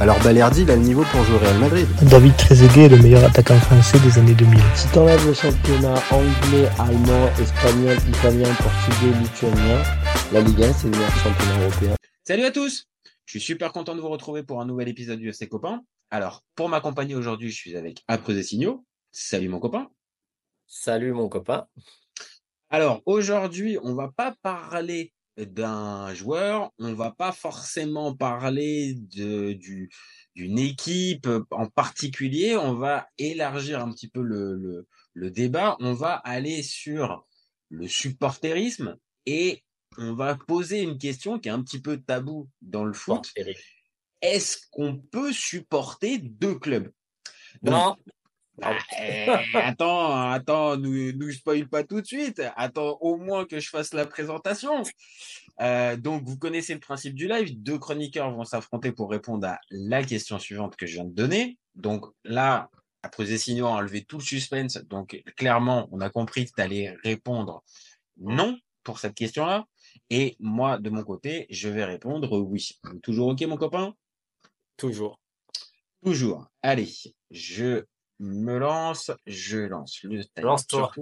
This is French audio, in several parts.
alors Balerdi il a le niveau pour jouer au Real Madrid. David Trezeguet est le meilleur attaquant français des années 2000. Si t'enlèves le championnat anglais, allemand, espagnol, italien, portugais, lituanien, la Ligue 1 c'est le meilleur championnat européen. Salut à tous Je suis super content de vous retrouver pour un nouvel épisode du FC Copain. Alors, pour m'accompagner aujourd'hui, je suis avec Après Signaux. Salut mon copain. Salut mon copain. Alors, aujourd'hui, on va pas parler d'un joueur, on va pas forcément parler de, du, d'une équipe en particulier, on va élargir un petit peu le, le, le débat, on va aller sur le supporterisme et on va poser une question qui est un petit peu tabou dans le foot. Est-ce qu'on peut supporter deux clubs? Non. Bah, eh, attends, attends, nous, nous spoil pas tout de suite. Attends au moins que je fasse la présentation. Euh, donc, vous connaissez le principe du live. Deux chroniqueurs vont s'affronter pour répondre à la question suivante que je viens de donner. Donc là, après signaux a enlevé tout le suspense. Donc clairement, on a compris que tu allais répondre non pour cette question-là. Et moi, de mon côté, je vais répondre oui. Toujours OK, mon copain? Toujours. Toujours. Allez, je me lance, je lance le Lance-toi.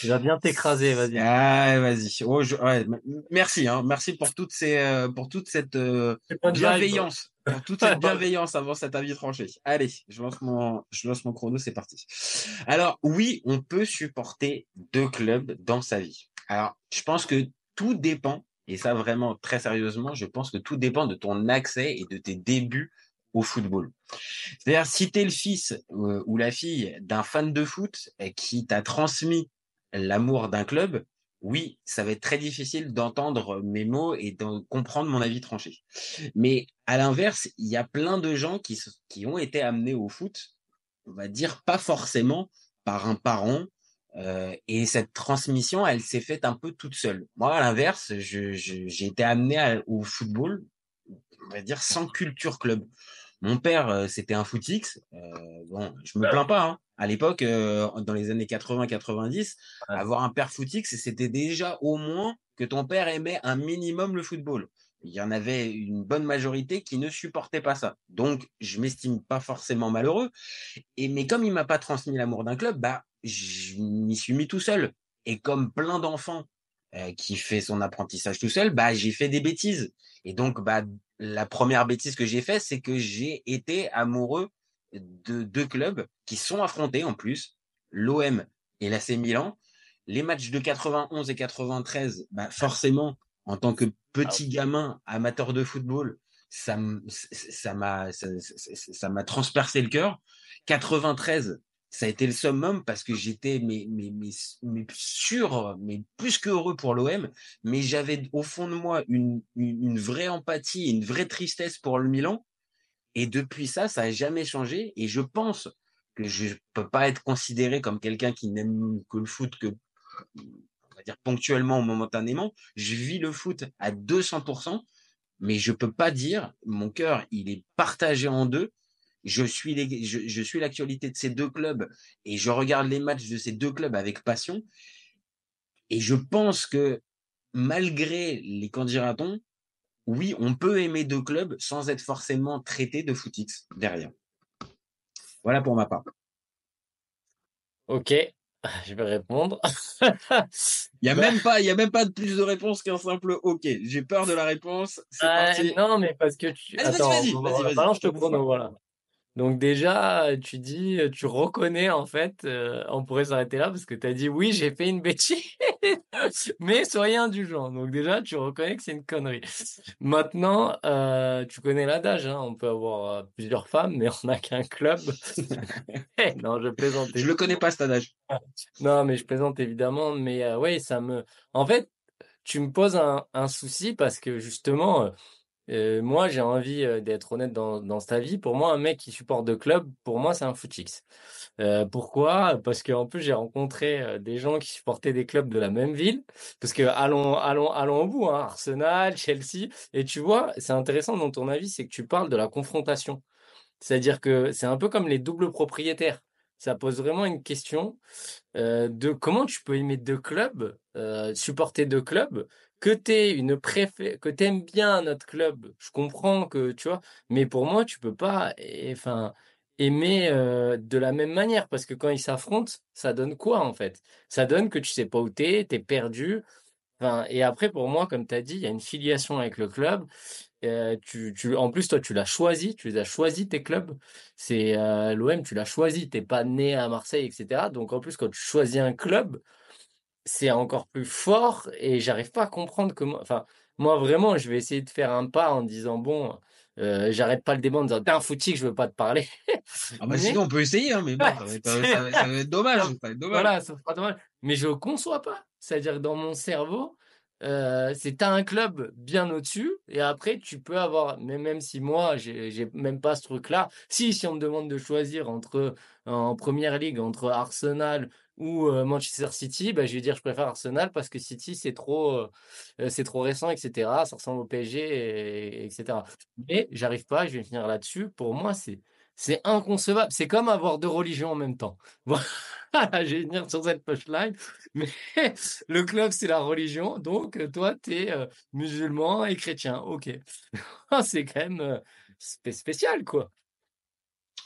Tu vas bien t'écraser, vas-y. Ah, vas-y. Oh, je- ouais, merci, hein. Merci pour toutes ces, euh, pour toute cette euh, vibe. bienveillance, pour toute cette bienveillance avant cet avis tranché. Allez, je lance mon, je lance mon chrono, c'est parti. Alors, oui, on peut supporter deux clubs dans sa vie. Alors, je pense que tout dépend, et ça vraiment très sérieusement, je pense que tout dépend de ton accès et de tes débuts au football. C'est-à-dire, si tu es le fils euh, ou la fille d'un fan de foot qui t'a transmis l'amour d'un club, oui, ça va être très difficile d'entendre mes mots et de comprendre mon avis tranché. Mais à l'inverse, il y a plein de gens qui, qui ont été amenés au foot, on va dire pas forcément par un parent, euh, et cette transmission, elle s'est faite un peu toute seule. Moi, à l'inverse, j'ai été amené au football, on va dire sans culture club. Mon père, euh, c'était un footix. Euh, bon, je me plains pas. Hein. À l'époque, euh, dans les années 80-90, avoir un père footix, c'était déjà au moins que ton père aimait un minimum le football. Il y en avait une bonne majorité qui ne supportait pas ça. Donc, je m'estime pas forcément malheureux. Et mais comme il m'a pas transmis l'amour d'un club, bah, je m'y suis mis tout seul. Et comme plein d'enfants euh, qui fait son apprentissage tout seul, bah, j'ai fait des bêtises. Et donc, bah, la première bêtise que j'ai faite, c'est que j'ai été amoureux de deux clubs qui sont affrontés en plus, l'OM et l'AC Milan. Les matchs de 91 et 93, bah, forcément, en tant que petit gamin amateur de football, ça m'a ça, ça- ça m'a transpercé le cœur. 93, ça a été le summum parce que j'étais mais, mais, mais, sûr, mais plus que heureux pour l'OM, mais j'avais au fond de moi une, une, une vraie empathie, une vraie tristesse pour le Milan. Et depuis ça, ça n'a jamais changé. Et je pense que je peux pas être considéré comme quelqu'un qui n'aime que le foot que, on va dire, ponctuellement ou momentanément. Je vis le foot à 200%, mais je peux pas dire, mon cœur, il est partagé en deux. Je suis les, je, je suis l'actualité de ces deux clubs et je regarde les matchs de ces deux clubs avec passion. Et je pense que malgré les candidatons, oui, on peut aimer deux clubs sans être forcément traité de footix derrière. Voilà pour ma part. Ok, je vais répondre. Il y a Bah. même pas, y a même pas de plus de réponse qu'un simple OK. J'ai peur de la réponse. C'est Euh, parti. non, mais parce que tu. Vas-y, vas-y, Attends, vas-y, vas-y, vas-y. le Je te chrono, voilà. Donc déjà, tu dis, tu reconnais en fait, euh, on pourrait s'arrêter là parce que tu as dit oui, j'ai fait une bêtise, mais soyez indulgent. Donc déjà, tu reconnais que c'est une connerie. Maintenant, euh, tu connais l'adage, hein, on peut avoir euh, plusieurs femmes, mais on n'a qu'un club. Eh, non, je plaisante. Je le connais pas cet adage. Non, mais je plaisante évidemment, mais euh, ouais, ça me. En fait, tu me poses un, un souci parce que justement, euh, moi, j'ai envie euh, d'être honnête dans, dans cette avis. Pour moi, un mec qui supporte deux clubs, pour moi, c'est un footix. Euh, pourquoi? Parce qu'en plus, j'ai rencontré des gens qui supportaient des clubs de la même ville. Parce que allons, allons, allons au bout, hein, Arsenal, Chelsea. Et tu vois, c'est intéressant dans ton avis, c'est que tu parles de la confrontation. C'est-à-dire que c'est un peu comme les doubles propriétaires. Ça pose vraiment une question euh, de comment tu peux aimer deux clubs, euh, supporter deux clubs, que tu une que t'aimes bien notre club. Je comprends que tu vois, mais pour moi, tu peux pas, enfin, aimer euh, de la même manière parce que quand ils s'affrontent, ça donne quoi en fait? Ça donne que tu sais pas où t'es, t'es perdu. Et après, pour moi, comme tu as dit, il y a une filiation avec le club. Euh, tu, tu, en plus, toi, tu l'as choisi, tu les as choisis tes clubs. C'est euh, l'OM, tu l'as choisi, t'es pas né à Marseille, etc. Donc, en plus, quand tu choisis un club, c'est encore plus fort et j'arrive pas à comprendre comment. Enfin, moi, vraiment, je vais essayer de faire un pas en disant, bon, euh, j'arrête pas le débat en disant, t'es un footy que je veux pas te parler. Ah bah Mais- sinon, on peut essayer, hein, mais bon, ça, va être, ça va- ça va être dommage. Ça va être dommage. Voilà, ça fera dommage. Mais je conçois pas. C'est-à-dire que dans mon cerveau, euh, c'est un club bien au-dessus et après tu peux avoir, mais même si moi j'ai même pas ce truc-là, si si on me demande de choisir entre en première ligue entre Arsenal ou euh, Manchester City, bah, je vais dire je préfère Arsenal parce que City c'est trop euh, euh, c'est trop récent, etc. Ça ressemble au PSG, et- etc. Mais j'arrive pas, je vais finir là-dessus. Pour moi, c'est c'est inconcevable. C'est comme avoir deux religions en même temps. Voilà, je vais venir sur cette punchline. Mais le club, c'est la religion. Donc, euh, toi, tu es musulman et chrétien. OK. c'est quand même euh, spé- spécial, quoi.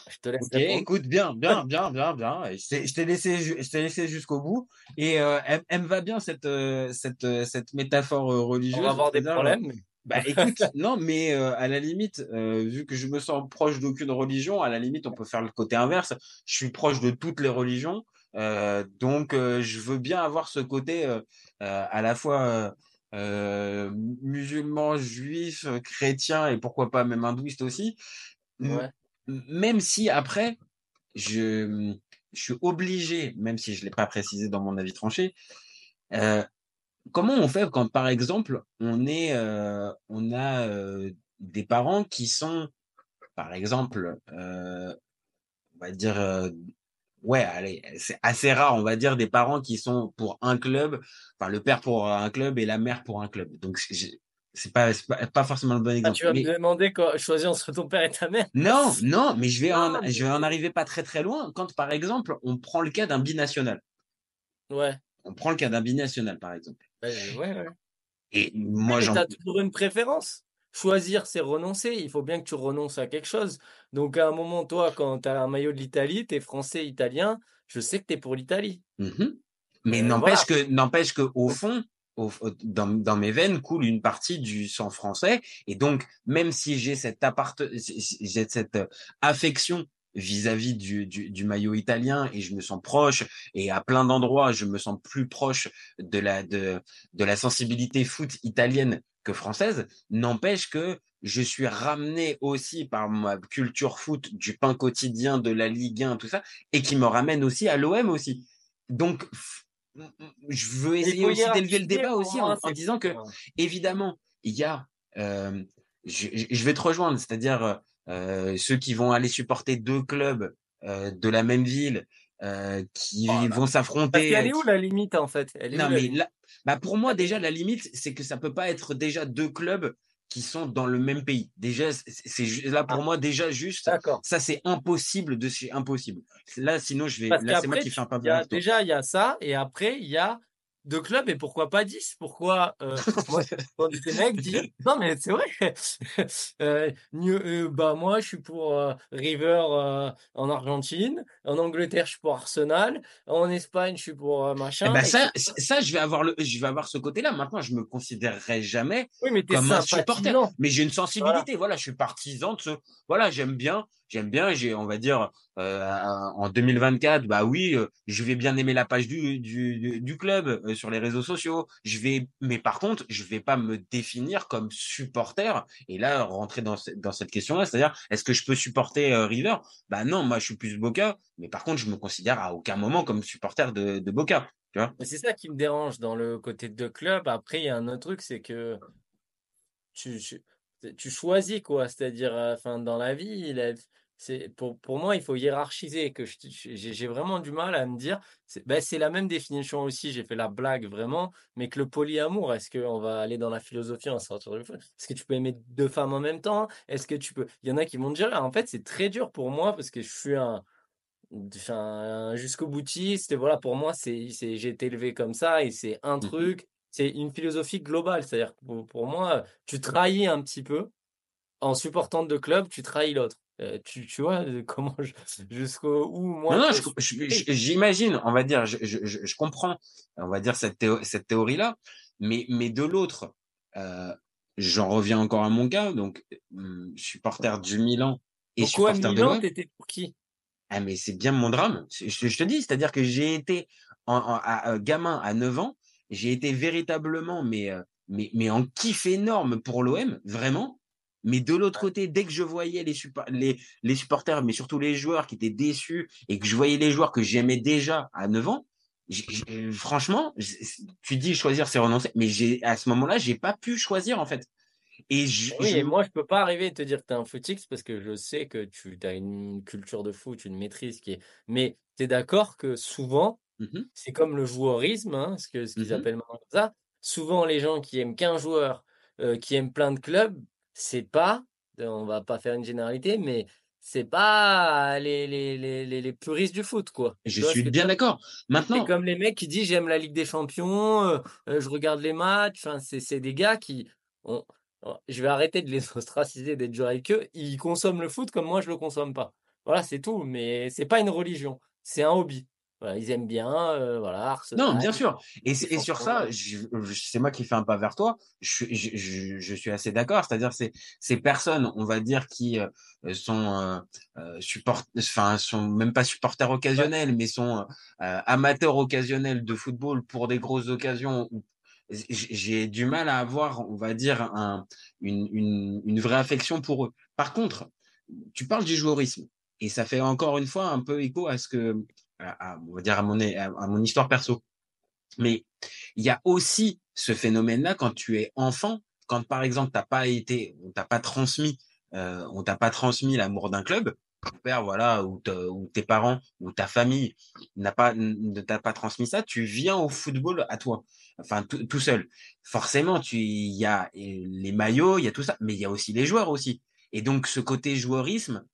Je te laisse Ok, répondre. écoute, bien, bien, bien, bien, bien. Je t'ai laissé, ju- je t'ai laissé jusqu'au bout. Et euh, elle, elle me va bien cette, euh, cette, euh, cette métaphore euh, religieuse. On va avoir des problèmes. mais- Bah écoute, non, mais euh, à la limite, euh, vu que je me sens proche d'aucune religion, à la limite, on peut faire le côté inverse. Je suis proche de toutes les religions, euh, donc euh, je veux bien avoir ce côté euh, euh, à la fois euh, euh, musulman, juif, chrétien et pourquoi pas même hindouiste aussi. Ouais. Même si après, je, je suis obligé, même si je l'ai pas précisé dans mon avis tranché, euh, comment on fait quand, par exemple, on est, euh, on a euh, des parents qui sont, par exemple, euh, on va dire, ouais, allez, c'est assez rare, on va dire, des parents qui sont pour un club, enfin le père pour un club et la mère pour un club. Donc c'est pas, pas, pas forcément le bon Ah, exemple. tu vas Mais- me demander quoi, choisir entre ton père et ta mère. non, non, mais je vais en, mais- je vais en arriver pas très très loin. Quand, par exemple, on prend le cas d'un binational. Ouais. On prend le cas d'un binational, par exemple. Ouais, ouais, ouais. Et moi, j'en, t'as toujours une préférence. Choisir, c'est renoncer. Il faut bien que tu renonces à quelque chose. Donc, à un moment, toi, quand tu as un maillot de l'Italie, tu es français, italien, je sais que tu es pour l'Italie. Mhm. Mais Euh, n'empêche que, n'empêche que, au fond, au- dans, dans mes veines coule une partie du sang français. Et donc, même si j'ai cette apparte, j'ai cette euh, affection vis-à-vis du, du, du maillot italien et je me sens proche et à plein d'endroits je me sens plus proche de la de, de la sensibilité foot italienne que française. N'empêche que je suis ramené aussi par ma culture foot du pain quotidien de la Ligue 1 tout ça et qui me ramène aussi à l'OM aussi. Donc je veux essayer aussi d'élever le débat aussi en, disant que évidemment, il y a, euh, je, je- je vais te rejoindre, c'est-à-dire euh, ceux qui vont aller supporter deux clubs de la même ville, euh, qui Oh là. vont s'affronter. qu'elle est où la limite, en fait? Elle est Non, où, la mais là, bah pour moi déjà la limite, c'est que ça peut pas être déjà deux clubs qui sont dans le même pays. Déjà, c'est là pour Ah. moi déjà juste. Ça c'est impossible de chez impossible. Là sinon je vais. Parce Là c'est moi qui fais un pas déjà, il y a ça, et après, il y a deux clubs, et pourquoi pas dix? Pourquoi euh, moi, quand des mecs disent non, mais c'est vrai. Euh, euh, bah moi, je suis pour euh, River en Argentine, en Angleterre, je suis pour Arsenal, en Espagne, je suis pour Eh machin. ben et- ça, ça je vais avoir le, je vais avoir ce côté-là. Maintenant, je me considérerai jamais oui, mais comme un supporter. Mais j'ai une sensibilité. Voilà, je suis partisan de ce. Voilà, j'aime bien, j'aime bien. J'ai, on va dire, euh, en 2024, bah oui, euh, je vais bien aimer la page du du, club euh, sur les réseaux sociaux. Je vais, mais par contre, je vais pas me définir comme supporter. Et là, rentrer dans dans cette question-là, c'est-à-dire, est-ce que je peux supporter River? Bah non, moi, je suis plus Boca. Mais par contre, je me considère à aucun moment comme supporter de, Boca. C'est ça qui me dérange dans le côté de club. Après, il y a un autre truc, c'est que tu, tu choisis quoi. C'est-à-dire, enfin, dans la vie, il a- c'est pour, pour moi, il faut hiérarchiser. Que j'ai vraiment du mal à me dire. C'est ben, c'est la même définition aussi. J'ai fait la blague vraiment, mais que le polyamour. Est-ce qu'on va aller dans la philosophie, on va sortir du feu Est-ce que tu peux aimer deux femmes en même temps? Est-ce que tu peux Il y en a qui vont te dire. En fait, c'est très dur pour moi parce que je suis un jusqu'au boutiste. Et voilà, pour moi, c'est, j'ai été élevé comme ça et c'est un Mmh truc, c'est une philosophie globale. C'est-à-dire, que pour, pour moi, tu trahis un petit peu en supportant deux clubs, tu trahis l'autre. Euh, tu, tu vois comment jusqu'au où moi Non, non, j'imagine, on va dire, je, je, je, comprends, on va dire cette, théo- cette théorie-là, mais, mais de l'autre, euh, j'en reviens encore à mon cas, donc hum, supporter du Milan et Pourquoi supporter de Milan, l'OM. t'étais pour qui? Ah, mais c'est bien mon drame. Je, te dis, c'est-à-dire que j'ai été en, en- à- à- gamin à 9 ans, j'ai été véritablement, mais, mais, mais en kiff énorme pour l'OM, vraiment. Mais de l'autre côté, dès que je voyais les, suppa- les, les supporters, mais surtout les joueurs qui étaient déçus et que je voyais les joueurs que j'aimais déjà à 9 ans, franchement, tu dis choisir, c'est renoncer. Mais à ce moment-là, j'ai pas pu choisir, en fait. Et je, Oui, je- et moi, je peux pas arriver et te dire que tu es un footix parce que je sais que tu as une culture de foot, une maîtrise qui est. Mais tu es d'accord que souvent, Mhm. c'est comme le joueurisme, hein, ce ce qu'ils Mhm. appellent maintenant comme ça. Souvent, les gens qui aiment qu'un joueur, euh, qui aiment plein de clubs, c'est pas, on va pas faire une généralité, mais c'est pas les, les, les, les, les puristes du foot, quoi. je suis bien d'accord. Maintenant, c'est comme les mecs qui disent j'aime la Ligue des Champions, euh, euh, je regarde les matchs. Enfin, c'est c'est des gars qui. ont- je vais arrêter de les ostraciser, d'être dur avec eux. Ils consomment le foot comme moi je le consomme pas. Voilà, c'est tout. Mais c'est pas une religion, c'est un hobby. Voilà, ils aiment bien, euh, voilà, Non, Arsenal. bien sûr. Et, sur ça. c'est moi qui fais un pas vers toi. Je, suis- je, je, je suis assez d'accord. C'est-à-dire, c'est ces personnes, on va dire, qui euh, sont euh, euh, support, enfin, sont même pas supporters occasionnels, mais sont amateurs occasionnels de football pour des grosses occasions. J'ai du mal à avoir, on va dire, un, une, une, une vraie affection pour eux. Par contre, tu parles du joueurisme. Et ça fait encore une fois un peu écho à ce que, à, on va dire, à mon, histoire perso. Mais il y a aussi ce phénomène-là quand tu es enfant, quand par exemple t'as pas été, on t'a pas transmis, euh, on t'a pas transmis l'amour d'un club, ton père voilà ou, ou tes parents ou ta famille n'a pas ne t'a pas transmis ça, tu viens au football à toi, enfin tout, seul. Forcément, tu il y a les maillots, il y a tout ça, mais il y a aussi les joueurs aussi. Et donc ce côté joueurisme,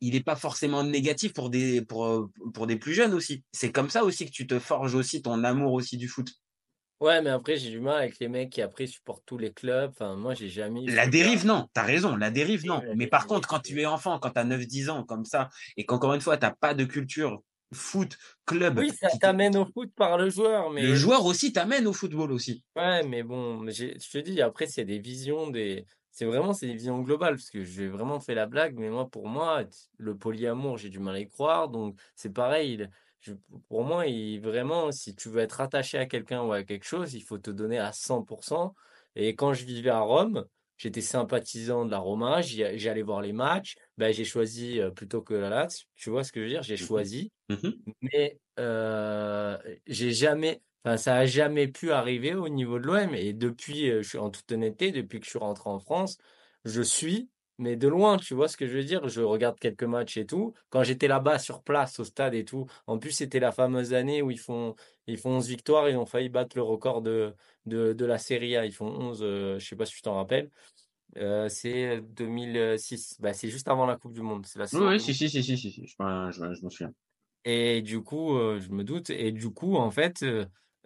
il n'est pas forcément négatif pour des pour, pour des plus jeunes aussi. C'est comme ça aussi que tu te forges aussi ton amour aussi du foot. Ouais, mais après, j'ai du mal avec les mecs qui après supportent tous les clubs. Enfin, moi, j'ai jamais La dérive, non, t'as raison, la dérive, non. Mais par contre, quand tu es enfant, quand t'as 9-10 ans, comme ça, et qu'encore une fois, t'as pas de culture foot, club, Oui, ça t'amène au foot par le joueur, mais. le joueur aussi t'amène au football aussi. Ouais, mais bon, je te dis, après, c'est des visions, des... c'est vraiment c'est des visions globales, parce que j'ai vraiment fait la blague, mais moi, pour moi, le polyamour, j'ai du mal à y croire, donc c'est pareil. je- pour moi, il, vraiment, si tu veux être attaché à quelqu'un ou à quelque chose, il faut te donner à 100%. Et quand je vivais à Rome, j'étais sympathisant de la Roma, j'allais voir les matchs, ben, j'ai choisi euh, plutôt que la Lazio, tu vois ce que je veux dire? J'ai Mhm. choisi. Mhm. Mais euh, j'ai jamais, enfin, ça a jamais pu arriver au niveau de l'OM. Et depuis, je suis en toute honnêteté, depuis que je suis rentré en France, je suis, mais de loin, tu vois ce que je veux dire? Je regarde quelques matchs et tout. Quand j'étais là-bas sur place, au stade et tout, en plus, c'était la fameuse année où ils font, ils font 11 victoires, ils ont failli battre le record de, de, de la Serie A. Ils font 11, euh, je sais pas si tu t'en rappelles. Euh, c'est 2006. Bah, c'est juste avant la Coupe du Monde. C'est la Oui, oui, 2006. si, si, si, si, si, si, je, m'en- je, m'en souviens. Et du coup, euh, je me doute. Et du coup, en fait,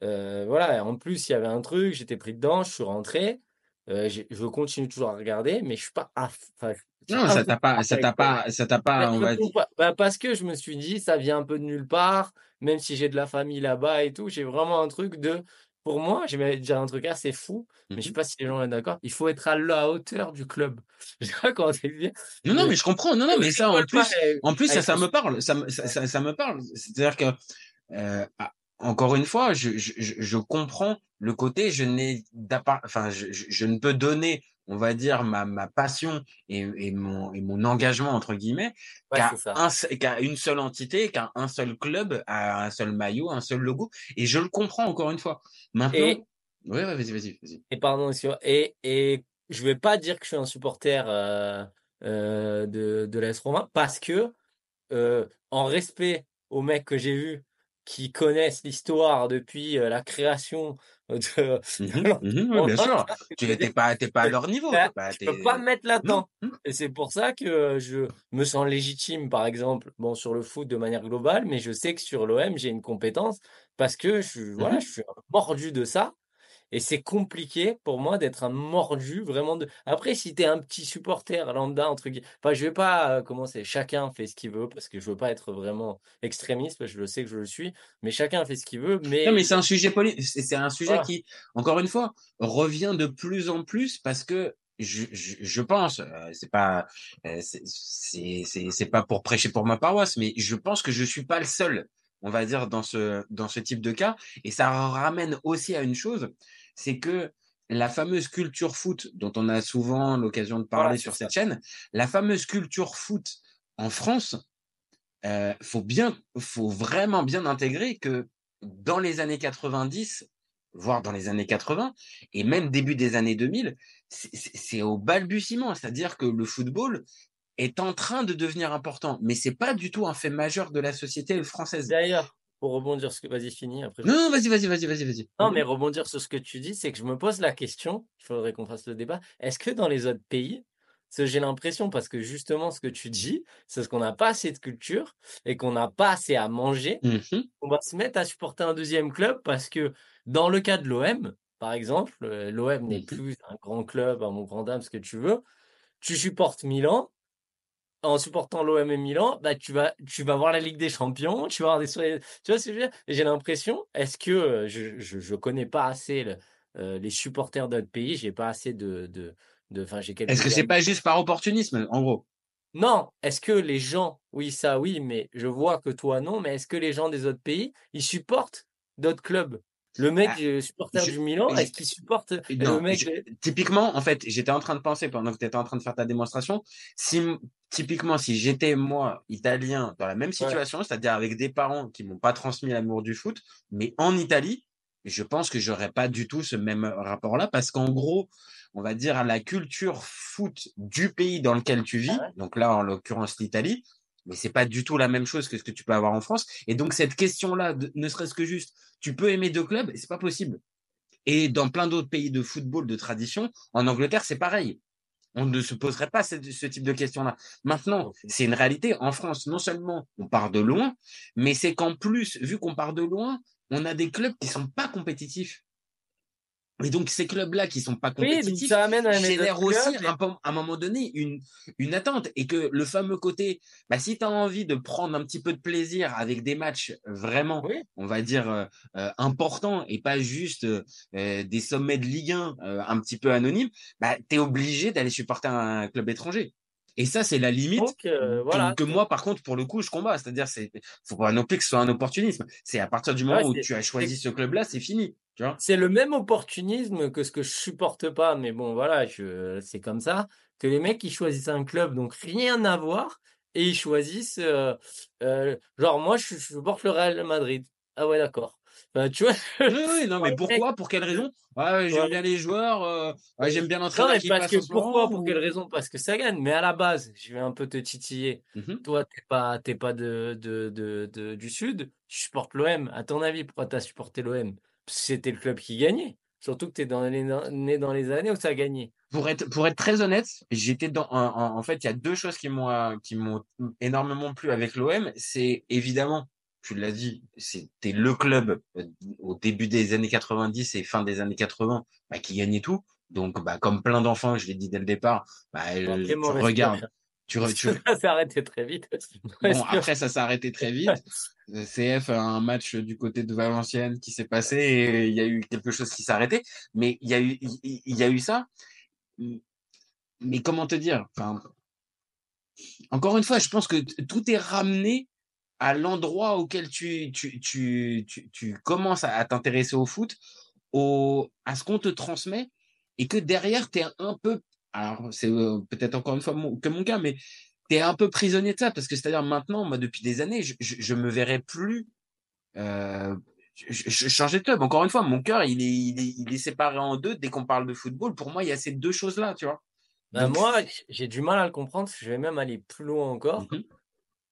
euh, euh, voilà. En plus, il y avait un truc, j'étais pris dedans, je suis rentré. euh, j'ai- je continue toujours à regarder, mais je suis pas. j'ai Non, ça t'a pas, ça t'a pas, ça t'a pas, on va dire. parce que je me suis dit, ça vient un peu de nulle part, même si j'ai de la famille là-bas et tout, j'ai vraiment un truc de. Pour moi, je vais dire un truc assez fou, mais je sais Mhm. pas si les gens sont d'accord. Il faut être à la hauteur du club. Je sais pas comment t'expliquer. Non, non, Je mais je comprends. Non, non, mais ça, en plus, en plus, ça, ça me parle. Ça, me- ça, Ouais. ça, ça me parle. C'est-à-dire que, euh, ah, encore une fois, je, je, je je comprends le côté, je n'ai enfin, je, ne peux donner, on va dire, ma, ma passion et, et mon, et mon engagement, entre guillemets, Ouais, qu'à un, une seule entité, qu'à un seul club, à un seul maillot, un seul logo. Et je le comprends, encore une fois. Maintenant, Et ouais, ouais, vas-y, vas-y, vas-y. Et pardon, sur- et, et je vais pas dire que je suis un supporter euh, euh, de, de l'AS Roma parce que, euh, en respect aux mecs que j'ai vus qui connaissent l'histoire depuis la création de, bien sûr. Tu n'es pas, t'es pas à leur niveau. Bah, pas- je peux pas me mettre là-dedans. Mhm, mhm. Et c'est pour ça que je me sens légitime, par exemple, bon, sur le foot de manière globale, mais je sais que sur l'OM, j'ai une compétence parce que je, suis- voilà, Mhm. je suis un mordu de ça. Et c'est compliqué pour moi d'être un mordu vraiment de. Après, si tu es un petit supporter lambda, entre guillemets, enfin, je vais pas euh, commencer. Chacun fait ce qu'il veut parce que je veux pas être vraiment extrémiste, parce que je sais que je le suis, mais chacun fait ce qu'il veut. Mais, Non, mais c'est un sujet poli- c'est c'est un sujet Voilà. qui, encore une fois, revient de plus en plus parce que je, je, je pense, euh, c'est pas, euh, c'est- c'est c'est c'est pas pour prêcher pour ma paroisse, mais je pense que je suis pas le seul, on va dire, dans ce dans ce type de cas, et ça ramène aussi à une chose, c'est que la fameuse culture foot dont on a souvent l'occasion de parler Voilà, sur cette chaîne, la fameuse culture foot en France, euh, faut bien, faut vraiment bien intégrer que dans les années 90, voire dans les années 80, et même début des années 2000, c'est- c'est c'est au balbutiement, c'est-à-dire que le football est en train de devenir important, mais c'est pas du tout un fait majeur de la société française. d'ailleurs, pour rebondir sur ce que. Vas-y, fini. Après, je- Non, vas-y, vas-y, vas-y, vas-y, vas-y. Non, mais rebondir sur ce que tu dis, c'est que je me pose la question, il faudrait qu'on fasse le débat, est-ce que dans les autres pays, parce que j'ai l'impression, parce que justement ce que tu dis, c'est ce qu'on n'a pas assez de culture et qu'on n'a pas assez à manger, Mhm. on va se mettre à supporter un deuxième club parce que dans le cas de l'OM, par exemple, euh, l'OM n'est Mhm. plus un grand club, à mon grand dame, ce que tu veux, tu supportes Milan, en supportant l'OM et Milan, bah, tu vas, tu vas voir la Ligue des Champions, tu vas avoir des soirées. Tu vois ce que je veux dire? J'ai l'impression, est-ce que euh, je, je, je connais pas assez le- euh, les supporters d'autres pays, j'ai pas assez de, de, de, enfin, j'ai quelques Est-ce que c'est pas juste par opportunisme, en gros? Non, est-ce que les gens, oui, ça, oui, mais je vois que toi, non, mais est-ce que les gens des autres pays, ils supportent d'autres clubs? Le mec, Ah, euh, supporter je- du Milan, est-ce qu'il supporte euh, Non, le mec? je- typiquement, en fait, j'étais en train de penser pendant que tu étais en train de faire ta démonstration, si typiquement si j'étais moi italien dans la même situation, c'est-à-dire avec des parents qui m'ont pas transmis l'amour du foot, mais en Italie, je pense que j'aurais pas du tout ce même rapport-là parce qu'en gros, on va dire à la culture foot du pays dans lequel tu vis, donc là en l'occurrence l'Italie, mais c'est pas du tout la même chose que ce que tu peux avoir en France. Et donc cette question-là, ne serait-ce que juste, tu peux aimer deux clubs, c'est pas possible. Et dans plein d'autres pays de football de tradition, en Angleterre, c'est pareil. On ne se poserait pas ce, ce type de questions-là. Maintenant, c'est une réalité. En France, non seulement on part de loin, mais c'est qu'en plus, vu qu'on part de loin, on a des clubs qui sont pas compétitifs. Et donc, ces clubs-là qui sont pas Oui, compétitifs ça amène à génèrent aussi, clubs à un moment donné, une, une attente. Et que le fameux côté, bah, si tu as envie de prendre un petit peu de plaisir avec des matchs vraiment, Oui. on va dire, euh, euh, importants et pas juste euh, des sommets de Ligue 1 euh, un petit peu anonymes, bah, tu es obligé d'aller supporter un club étranger. Et ça, c'est la limite Donc, euh, voilà. que, que moi, par contre, pour le coup, je combats. C'est-à-dire, c'est faut pas non plus que ce soit un opportunisme. C'est à partir du moment Ouais, où tu as choisi ce club-là, c'est fini. C'est le même opportunisme que ce que je supporte pas, mais bon, voilà, je, c'est comme ça, que les mecs qui choisissent un club, donc rien à voir, et ils choisissent, euh, euh, genre, moi, je, je supporte le Real Madrid. Ah ouais, d'accord. Enfin, tu vois, non, mais pourquoi? Pour quelle raison? Ouais, j'aime Ouais. bien les joueurs, euh, ouais, j'aime bien l'entraîneur parce passe que pourquoi, pour ou- quelle raison? Parce que ça gagne. Mais à la base, je vais un peu te titiller. Mhm. Toi, t'es pas, t'es pas de, de, de, de- du Sud, tu supportes l'OM. À ton avis, pourquoi t'as supporté l'OM? C'était le club qui gagnait. Surtout que t'es dans les, né dans les années où ça a gagné. Pour être, pour être très honnête, j'étais dans, en, en- en fait, il y a deux choses qui m'ont, euh, qui m'ont énormément plu avec l'OM. C'est évidemment, tu l'as dit, c'était le club euh, au début des années 90 et fin des années 80 bah, qui gagnait tout. Donc, bah, comme plein d'enfants, je l'ai dit dès le départ, bah, Bon, euh, tu regardes, tu, tu, Ça s'est arrêté très vite. Bon, après, ça s'est arrêté très vite. CF a un match du côté de Valenciennes qui s'est passé et il y a eu quelque chose qui s'est arrêté. Mais il y a eu, il y a eu ça. Mais comment te dire? Enfin, encore une fois, je pense que tout est ramené à l'endroit auquel tu, tu, tu, tu, commences à, t'intéresser au foot, au, à ce qu'on te transmet et que derrière, tu es un peu, alors c'est euh, peut-être encore une fois mon- que mon cas, mais tu es un peu prisonnier de ça parce que c'est-à-dire maintenant, moi, depuis des années, je, je, je me verrais plus euh, je, je changeais de club. Encore une fois, mon cœur, il est, il est, il est séparé en deux. Dès qu'on parle de football, pour moi, il y a ces deux choses-là, tu vois. Ben Donc, moi, j'ai du mal à le comprendre. Je vais même aller plus loin encore. Mhm.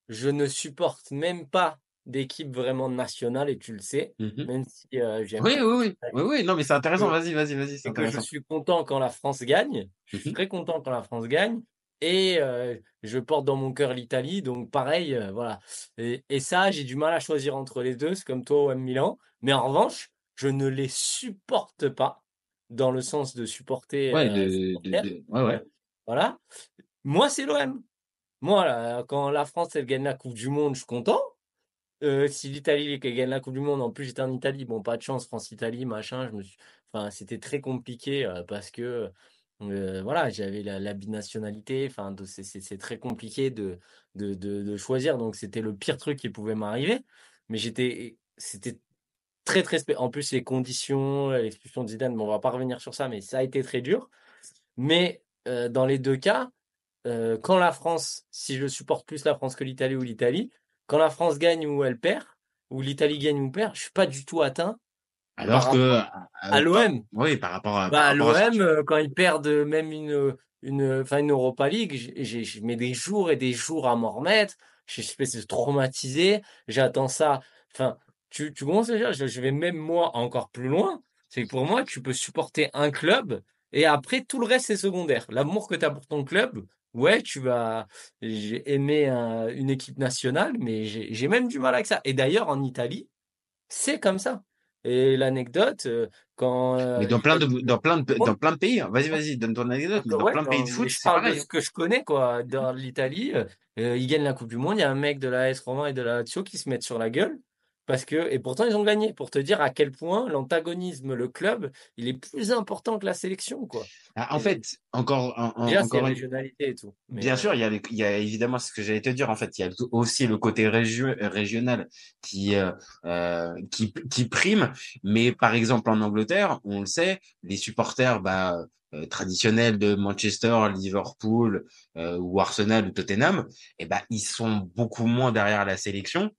Je ne supporte même pas d'équipe vraiment nationale, et tu le sais, Mhm. même si euh, j'aime Oui, oui, oui, oui, oui. Non, mais c'est intéressant. Vas-y, vas-y, vas-y. C'est et que je suis content quand la France gagne. Je suis Mhm. très content quand la France gagne. Et euh, je porte dans mon cœur l'Italie. Donc pareil, euh, voilà. Et, et ça, j'ai du mal à choisir entre les deux. C'est comme toi ou M Milan. Mais en revanche, je ne les supporte pas dans le sens de supporter Ouais, de, de, supporter. de- ouais, ouais. Voilà. Moi, c'est l'OM. Moi, quand la France, elle gagne la Coupe du Monde, je suis content. Euh, si l'Italie gagne la Coupe du Monde, en plus j'étais en Italie, bon pas de chance, France-Italie, machin, je me suis... enfin c'était très compliqué euh, parce que euh, voilà, j'avais la, la binationalité, enfin de- c'est c'est- très compliqué de, choisir, donc c'était le pire truc qui pouvait m'arriver, mais j'étais, c'était très très, en plus les conditions, l'expulsion de Zidane, bon, on va pas revenir sur ça, mais ça a été très dur, mais dans les deux cas, euh, quand la France, si je supporte plus la France que l'Italie ou l'Italie, quand la France gagne ou elle perd, ou l'Italie gagne ou perd, je suis pas du tout atteint Alors que, rapport à euh, l'OM. oui, par rapport à, Bah, à l'OM, euh, quand ils perdent euh, même une, une, enfin, une Europa League, j'ai- j'ai- je mets des jours et des jours à m'en remettre. Je suis espèce de traumatisé. J'attends ça. Enfin, tu, tu commences déjà, je, je vais même moi encore plus loin. C'est que pour moi, tu peux supporter un club et après, tout le reste, c'est secondaire. L'amour que tu as pour ton club, ouais, tu vas j'ai aimé un- une équipe nationale, mais j'ai j'ai même du mal avec ça. Et d'ailleurs, en Italie, c'est comme ça. Et l'anecdote, euh, quand euh, Mais dans plein de, dans plein de, dans plein de pays, hein. vas-y, vas-y, donne ton anecdote, dans Ouais, plein de pays de mais foot, je c'est parle de pareil. ce que je connais, quoi. Dans l'Italie, euh, euh, ils gagnent la Coupe du Monde, il y a un mec de la AS Roma et de la Lazio qui se mettent sur la gueule. Parce que, et pourtant, ils ont gagné. Pour te dire à quel point l'antagonisme, le club, il est plus important que la sélection, quoi. Ah, En Et fait, encore, en- déjà, encore régionalité et tout. Mais, Bien euh, sûr, il y a, il y a évidemment ce que j'allais te dire. En fait, il y a aussi le côté régio- régional qui, euh, euh, qui, qui prime. Mais par exemple, en Angleterre, on le sait, les supporters bah, euh, traditionnels de Manchester, Liverpool euh, ou Arsenal ou Tottenham, eh ben, ils sont beaucoup moins derrière la sélection.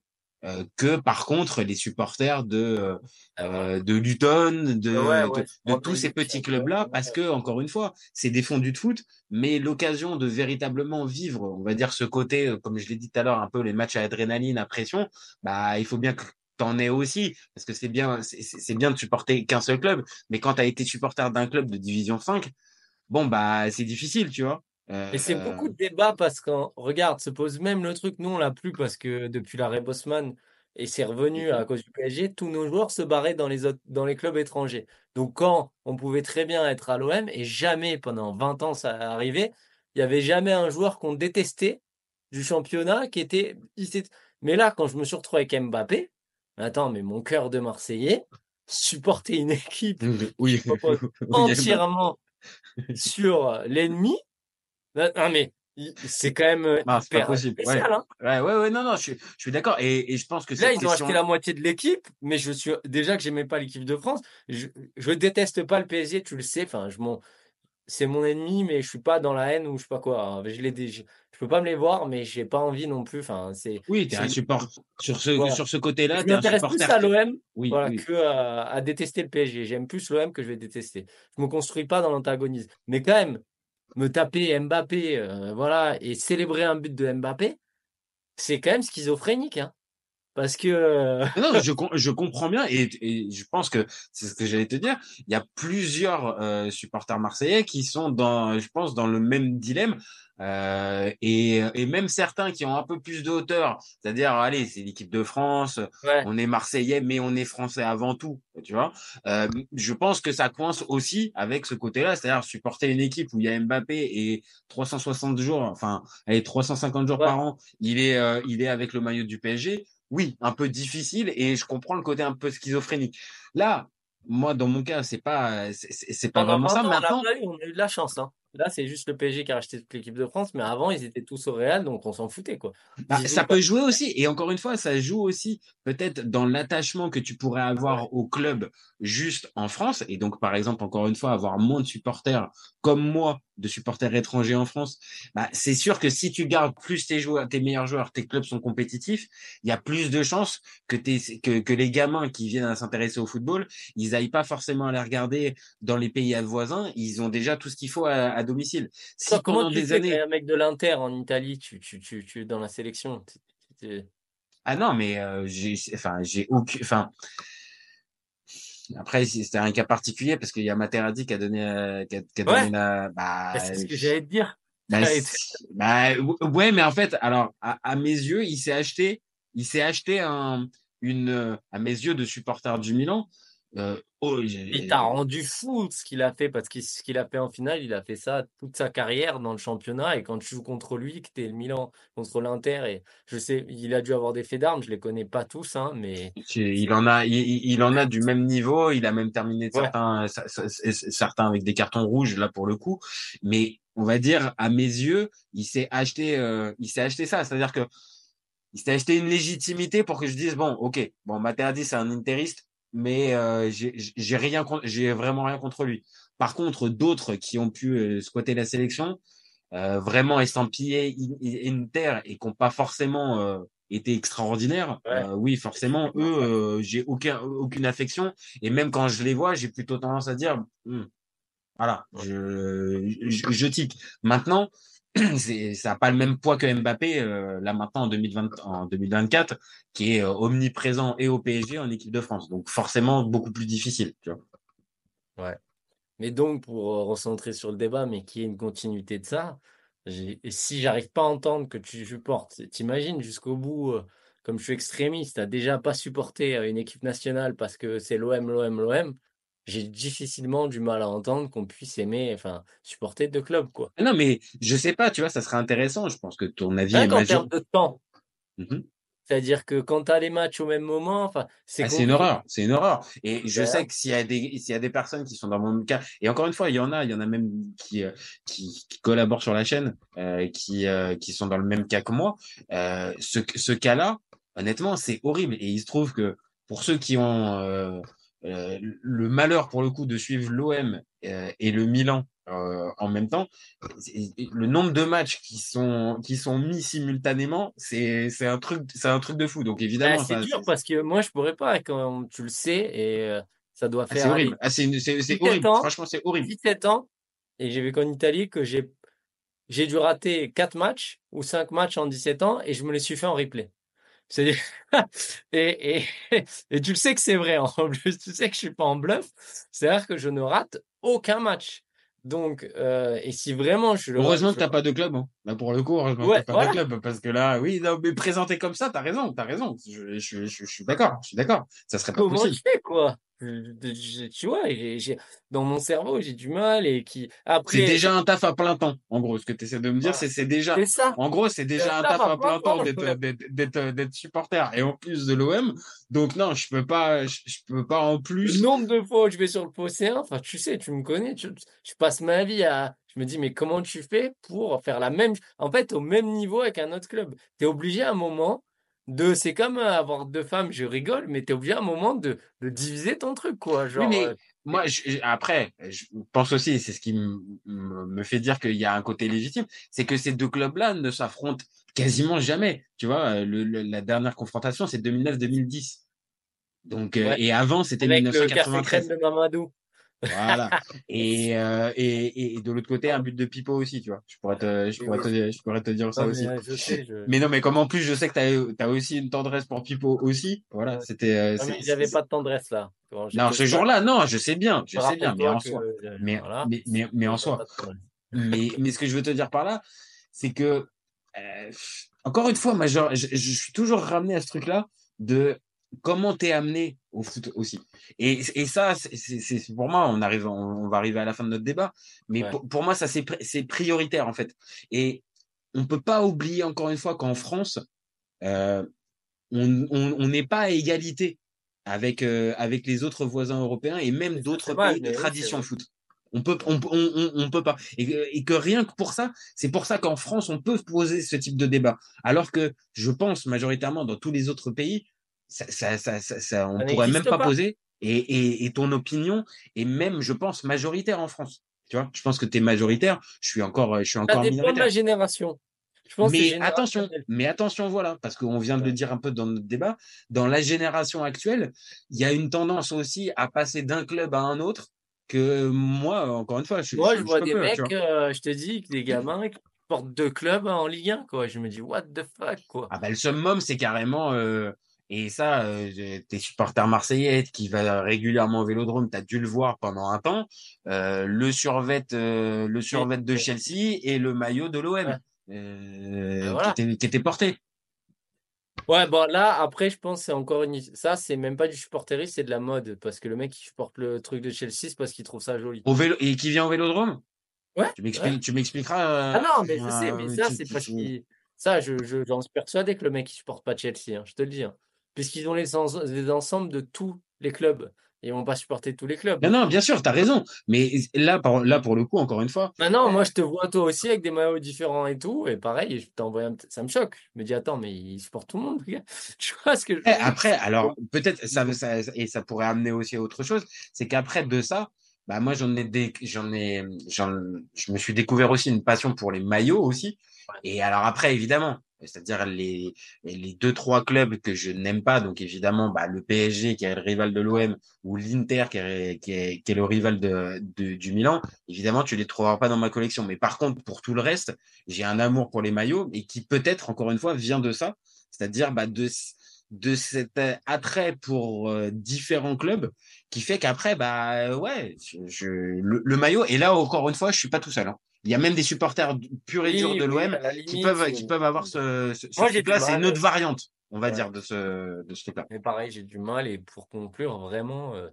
Euh, que par contre les supporters de euh, de Luton, de, Ouais, ouais, de, tous ces petits clubs-là, parce que encore une fois, c'est des fondus de foot, mais l'occasion de véritablement vivre, on va dire ce côté, euh, comme je l'ai dit tout à l'heure, un peu les matchs à adrénaline, à pression, bah il faut bien que t'en aies aussi, parce que c'est bien, c'est c'est bien de supporter qu'un seul club, mais quand tu as été supporter d'un club de division 5, bon bah c'est difficile, tu vois. Euh, Et c'est beaucoup de débats parce qu'on regarde, se pose même le truc, nous on l'a plus parce que depuis l'arrêt Bosman et c'est revenu à cause du PSG, tous nos joueurs se barraient dans les autres, dans les clubs étrangers. Donc quand on pouvait très bien être à l'OM et jamais pendant 20 ans ça arrivait, il y avait jamais un joueur qu'on détestait du championnat qui était, mais là quand je me suis retrouvé avec Mbappé, attends, mais mon cœur de Marseillais, supporter une équipe oui, entièrement sur l'ennemi. Non, non, mais c'est quand même euh, Non, c'est pas possible. Ouais. spécial. hein. ouais, ouais, ouais, non, non, je, suis- je suis d'accord. Et, et je pense que Là, ils ont acheté la moitié de l'équipe, mais je suis déjà que j'aimais pas l'équipe de France. Je, je déteste pas le PSG, tu le sais. Enfin, je m'en, c'est mon ennemi, mais je suis pas dans la haine ou je sais pas quoi. Je les, je, je peux pas me les voir, mais j'ai pas envie non plus. Enfin, c'est. Oui, tu es un support. Sur ce, Voilà. sur ce côté-là, Je m'intéresse plus à l'OM Oui, voilà, oui. que à, à détester le PSG. J'aime plus l'OM que je vais détester. Je me construis pas dans l'antagonisme. Mais quand même, me taper Mbappé, euh, voilà, et célébrer un but de Mbappé, c'est quand même schizophrénique, hein. Parce que euh, Non, je, je comprends bien et, et je pense que c'est ce que j'allais te dire. Il y a plusieurs euh, supporters marseillais qui sont dans, je pense, dans le même dilemme euh, et, et même certains qui ont un peu plus de hauteur. C'est-à-dire, allez, c'est l'équipe de France, ouais, on est marseillais, mais on est français avant tout, tu vois. Euh, je pense que ça coince aussi avec ce côté-là, c'est-à-dire supporter une équipe où il y a Mbappé et 360 jours, enfin, allez, 350 jours Ouais. par an, il est, euh, il est avec le maillot du PSG. Oui, un peu difficile et je comprends le côté un peu schizophrénique. Là, moi, dans mon cas, c'est pas, c'est- pas pendant vraiment 20 ça. Maintenant, on a eu de la chance, hein. Là, c'est juste le PSG qui a racheté toute l'équipe de France, mais avant, ils étaient tous au Real, donc on s'en foutait, quoi. Bah, ça peut jouer aussi. Et encore une fois, ça joue aussi peut-être dans l'attachement que tu pourrais avoir au club juste en France. Et donc, par exemple, encore une fois, avoir moins de supporters comme moi de supporters étrangers en France, bah, c'est sûr que si tu gardes plus tes joueurs, tes meilleurs joueurs, tes clubs sont compétitifs, il y a plus de chances que, tes, que, que les gamins qui viennent à s'intéresser au football, ils aillent pas forcément à les regarder dans les pays voisins, ils ont déjà tout ce qu'il faut à, à domicile. Si Toi, comment tu des fais années, un mec de l'Inter en Italie, tu, tu, tu, tu es dans la sélection. Ah non, mais euh, j'ai, enfin, j'ai aucun, enfin. Après, c'est- c'était un cas particulier parce qu'il y a Materazzi qui a donné, euh, qui a, qui a Ouais. donné la, bah, Bah, c'est ce que j'allais te dire. bah, bah, ou- ouais, mais en fait, alors, à, à mes yeux, il s'est acheté, il s'est acheté un, une, euh, à mes yeux, de supporter du Milan. Euh, oh, Il t'a rendu fou ce qu'il a fait parce que ce qu'il a fait en finale, il a fait ça toute sa carrière dans le championnat. Et quand tu joues contre lui, que t'es le Milan contre l'Inter, et je sais, il a dû avoir des faits d'armes, je les connais pas tous, hein, mais Il en a, il, en a du même niveau. Il a même terminé Ouais. certains, cer- cer- certains avec des cartons rouges là pour le coup. Mais on va dire, à mes yeux, il s'est acheté, euh, il s'est acheté ça. C'est-à-dire que il s'est acheté une légitimité pour que je dise bon, ok, bon, Materazzi c'est un interiste, mais euh, j'ai rien, j'ai vraiment rien contre lui. Par contre, d'autres qui ont pu euh, squatter la sélection, euh, vraiment estampillés in- in- Inter et qui n'ont pas forcément euh, été extraordinaires, Ouais. euh, oui, forcément, eux, euh, j'ai aucun, aucune affection. Et même quand je les vois, j'ai plutôt tendance à dire, Hmm, voilà, je, je, je tique. Maintenant, ça n'a pas le même poids que Mbappé, euh, là maintenant en, 2020, en 2024, qui est euh, omniprésent et au PSG en équipe de France. Donc forcément, beaucoup plus difficile. Tu vois. Mais donc, pour euh, recentrer sur le débat, mais qui est une continuité de ça, et si j'arrive pas à entendre que tu supportes, t'imagines jusqu'au bout, comme je suis extrémiste, t'as déjà pas supporté une équipe nationale parce que c'est l'OM, l'OM, l'OM, j'ai difficilement du mal à entendre qu'on puisse aimer, enfin, supporter deux clubs, quoi. Non, mais je sais pas, tu vois, ça serait intéressant. Je pense que ton avis est majeur. termes de temps. Mhm. C'est-à-dire que quand tu as les matchs au même moment, enfin, c'est Ah, c'est une horreur, c'est une horreur. Et je sais que s'il y a des s'il y a des personnes qui sont dans mon cas, et encore une fois, il y en a, il y en a même qui euh, qui, qui collaborent sur la chaîne, euh, qui euh, qui sont dans le même cas que moi. Euh, ce ce cas-là, honnêtement, c'est horrible. Et il se trouve que pour ceux qui ont euh, le malheur pour le coup de suivre l'OM euh, et le Milan euh, en même temps, c'est- le nombre de matchs qui sont qui sont mis simultanément, c'est c'est un truc c'est un truc de fou. Donc Bah, évidemment, c'est ça- dur parce que moi, je pourrais pas, quand tu le sais, et ça doit Ah, faire c'est horrible. Ah, c'est une- c'est- c'est 17 horrible. ans. Franchement, c'est horrible. 17 ans, et j'ai vécu en Italie que j'ai j'ai dû rater 4 matchs ou 5 matchs en 17 ans et je me les suis fait en replay. Et, et, et tu le sais que c'est vrai en plus, tu sais que je suis pas en bluff, c'est-à-dire que je ne rate aucun match. Donc, euh, et si vraiment je le Heureusement rate, que t'as pas de club. Hein. Là, pour le coup, heureusement Ouais, que pas voilà. de club. Parce que là, oui, non, mais présenté comme ça, t'as raison, t'as raison. Je, je, je, je suis d'accord, je suis d'accord. Ça serait pas Comment possible. je quoi? Tu vois, j'ai, dans mon cerveau, j'ai du mal et qui après C'est déjà un taf à plein temps. En gros, ce que tu essaies de me dire, Voilà. c'est déjà. c'est ça. En gros, c'est déjà un taf à plein temps d'être quoi. d'être supporter et en plus de l'OM. Donc non, je peux pas, je, je peux pas en Le plus. nombre de fois où je vais sur le Posséen, enfin, tu sais, tu me connais, tu- je passe ma vie à. Je me dis, mais comment tu fais pour faire la même. En fait, au même niveau avec un autre club? Tu es obligé à un moment de. C'est comme euh, avoir deux femmes, je rigole, mais tu es obligé à un moment de, de diviser ton truc, quoi. Genre, mais euh, Moi, je- après, je pense aussi, c'est ce qui me fait dire qu'il y a un côté légitime, c'est que ces deux clubs-là ne s'affrontent quasiment jamais. Tu vois, le- le- la dernière confrontation, c'est 2009-2010. Donc, euh, et avant, c'était avec le café 1993. crème de Mamadou. Voilà. Et, euh, et, et de l'autre côté, un but de Pipo aussi, tu vois. Je pourrais te, je pourrais te, je pourrais te dire ça Non, aussi. mais, euh, je sais, je- Mais non, mais comme en plus, je sais que t'as, as aussi une tendresse pour Pipo aussi. Voilà, c'était. euh, j'avais c'est- pas de tendresse là. Bon, Non, ce jour-là, non, je sais bien, je sais bien, mais en soi. euh, Mais, voilà. mais, mais, mais en soi. Mais, mais ce que je veux te dire par là, c'est que, euh, encore une fois, moi, genre, je, je suis toujours ramené à ce truc-là de comment t'es amené au foot aussi. Et, et ça, c'est pour moi, on arrive, on, on va arriver à la fin de notre débat, mais Ouais. pour, pour moi, ça c'est pri- c'est prioritaire en fait. Et on peut pas oublier encore une fois qu'en France, euh, on on- on n'est pas à égalité avec euh, avec les autres voisins européens et même d'autres pays de tradition foot. On peut, on, on, on, on peut pas. Et que rien que pour ça, c'est pour ça qu'en France, on peut poser ce type de débat. Alors que je pense majoritairement dans tous les autres pays, ça, ça, ça, ça, ça- on Ça pourrait même pas, pas. poser. Et, et, et ton opinion est même, je pense, majoritaire en France. Tu vois, je pense que tu es majoritaire. Je suis encore, je suis Ça encore de la génération. Je pense que c'est Mais attention, mais attention, voilà, parce qu'on vient de le dire un peu dans notre débat, dans la génération actuelle, il y a une tendance aussi à passer d'un club à un autre que moi, encore une fois, je, Moi, je, vois des pas, mecs, euh, je te dis, des gamins qui portent deux clubs en Ligue 1, quoi. Je me dis, what the fuck, quoi. Ah bah, le summum, c'est carrément, euh, et ça, euh, tes supporters marseillais qui va régulièrement au Vélodrome, tu as dû le voir pendant un temps, euh, le survêt, euh, le survêt de Chelsea et le maillot de l'OM Ouais. Ben voilà. qui, était, qui était porté. Ouais, bon, là, après, je pense que c'est encore une. Ça, c'est même pas du supporterisme, c'est de la mode. Parce que le mec qui supporte le truc de Chelsea, c'est parce qu'il trouve ça joli. Au vélo, et qui vient au Vélodrome? Ouais. Tu m'expliques, tu m'expliqueras. Ah non, mais je sais, mais ça, c'est parce qu'il. Ça, je, je- j'en suis persuadé que le mec, il supporte pas Chelsea, hein, je te le dis. hein. Puisqu'ils ont les, ensembles de tous les clubs. Ils vont pas supporter tous les clubs. Non, non, bien sûr, tu as raison. Mais là, par- là, pour le coup, encore une fois, Maintenant, moi, je te vois toi aussi avec des maillots différents et tout. Et pareil, je t'envoie un... ça me choque. Je me dis, attends, mais il supporte tout le monde. Tu vois ce que je veux Eh, dire? après, alors peut-être ça, ça et ça pourrait amener aussi à autre chose, c'est qu'après de ça, bah moi j'en ai des, j'en ai, j'en, je me suis découvert aussi une passion pour les maillots aussi. Et alors après, évidemment, c'est-à-dire les les deux trois clubs que je n'aime pas, donc évidemment, bah le PSG qui est le rival de l'OM ou l'Inter qui est, qui est qui est le rival de, de du Milan, évidemment tu les trouveras pas dans ma collection. Mais par contre, pour tout le reste, j'ai un amour pour les maillots et qui peut-être encore une fois vient de ça, c'est-à-dire bah de de cet attrait pour euh, différents clubs qui fait qu'après bah ouais je, je- le, le maillot et là encore une fois je suis pas tout seul hein. Il y a même des supporters purs et Oui, durs de l'OM qui peuvent euh, qui peuvent avoir ce, ce, ce Moi, j'ai truc-là du c'est une autre variante on va Ouais. dire de ce de ce truc-là Mais pareil, j'ai du mal. Et pour conclure, vraiment, euh,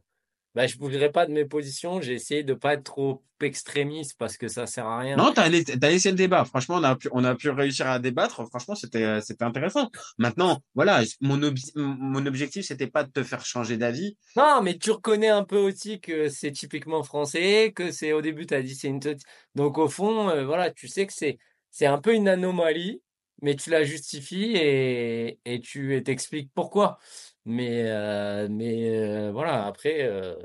bah, je ne bougerai pas de mes positions. J'ai essayé de pas être trop extrémiste parce que ça sert à rien. non t'as laissé, t'as laissé le débat franchement on a pu on a pu réussir à débattre franchement c'était c'était intéressant maintenant voilà mon ob- mon objectif c'était pas de te faire changer d'avis Non, mais tu reconnais un peu aussi que c'est typiquement français, que c'est au début, tu as dit c'est une. Donc au fond, euh, voilà, tu sais que c'est c'est un peu une anomalie, mais tu la justifies et, et tu t'expliques pourquoi. Mais, euh, mais euh, voilà, après, euh,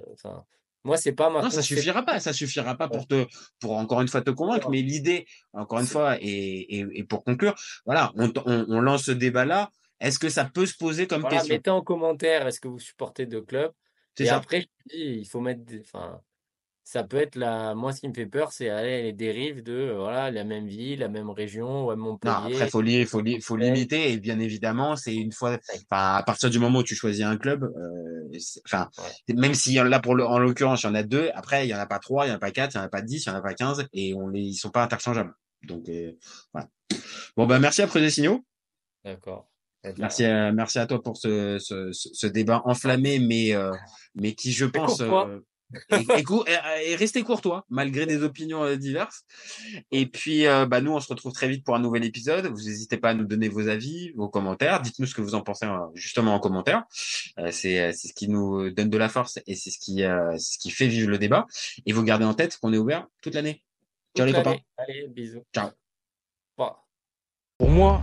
moi, c'est pas ma Non, ça suffira pas, ça suffira pas pour te, pour encore une fois te convaincre, mais l'idée, encore une fois, et, et, et pour conclure, voilà, on, on, on lance ce débat-là. Est-ce que ça peut se poser comme Voilà, question? mettez en commentaire, est-ce que vous supportez deux clubs? Et ça. après, il faut mettre des, enfin, ça peut être la, moi, ce qui me fait peur, c'est aller les dérives de, euh, voilà, la même ville, la même région, ouais, Non, Montpellier. après, faut, li- faut, li- faut limiter, et bien évidemment, c'est une fois, enfin, à partir du moment où tu choisis un club, euh, enfin, même si là, pour le, en l'occurrence, il y en a deux, après, il y en a pas trois, il y en a pas quatre, il y en a pas dix, il y en a pas quinze, et on les, ils sont pas interchangeables. Donc, euh, voilà. Bon, bah, merci à Creuset Signaux. D'accord. Merci à, merci à toi pour ce, ce, ce, ce débat enflammé, mais, euh, mais qui, je pense, euh, est resté courtois, malgré des opinions euh, diverses. Et puis, euh, bah, nous, on se retrouve très vite pour un nouvel épisode. Vous n'hésitez pas à nous donner vos avis, vos commentaires. Dites-nous ce que vous en pensez euh, justement en commentaire. Euh, c'est, ce qui nous donne de la force et c'est ce qui, euh, c'est ce qui fait vivre le débat. Et vous gardez en tête qu'on est ouvert toute l'année. Ciao les copains. Allez, bisous. Ciao. Pour moi,